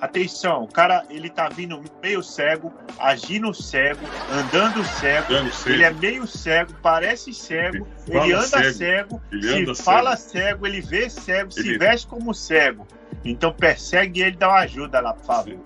Atenção, o cara ele tá vindo meio cego, agindo cego, andando cego. Andando cego. Ele é meio cego, parece cego, Ele ele, anda cego. cego, Ele se anda fala cego. ele vê cego, se veste como cego. Então persegue ele, dá uma ajuda lá, por favor.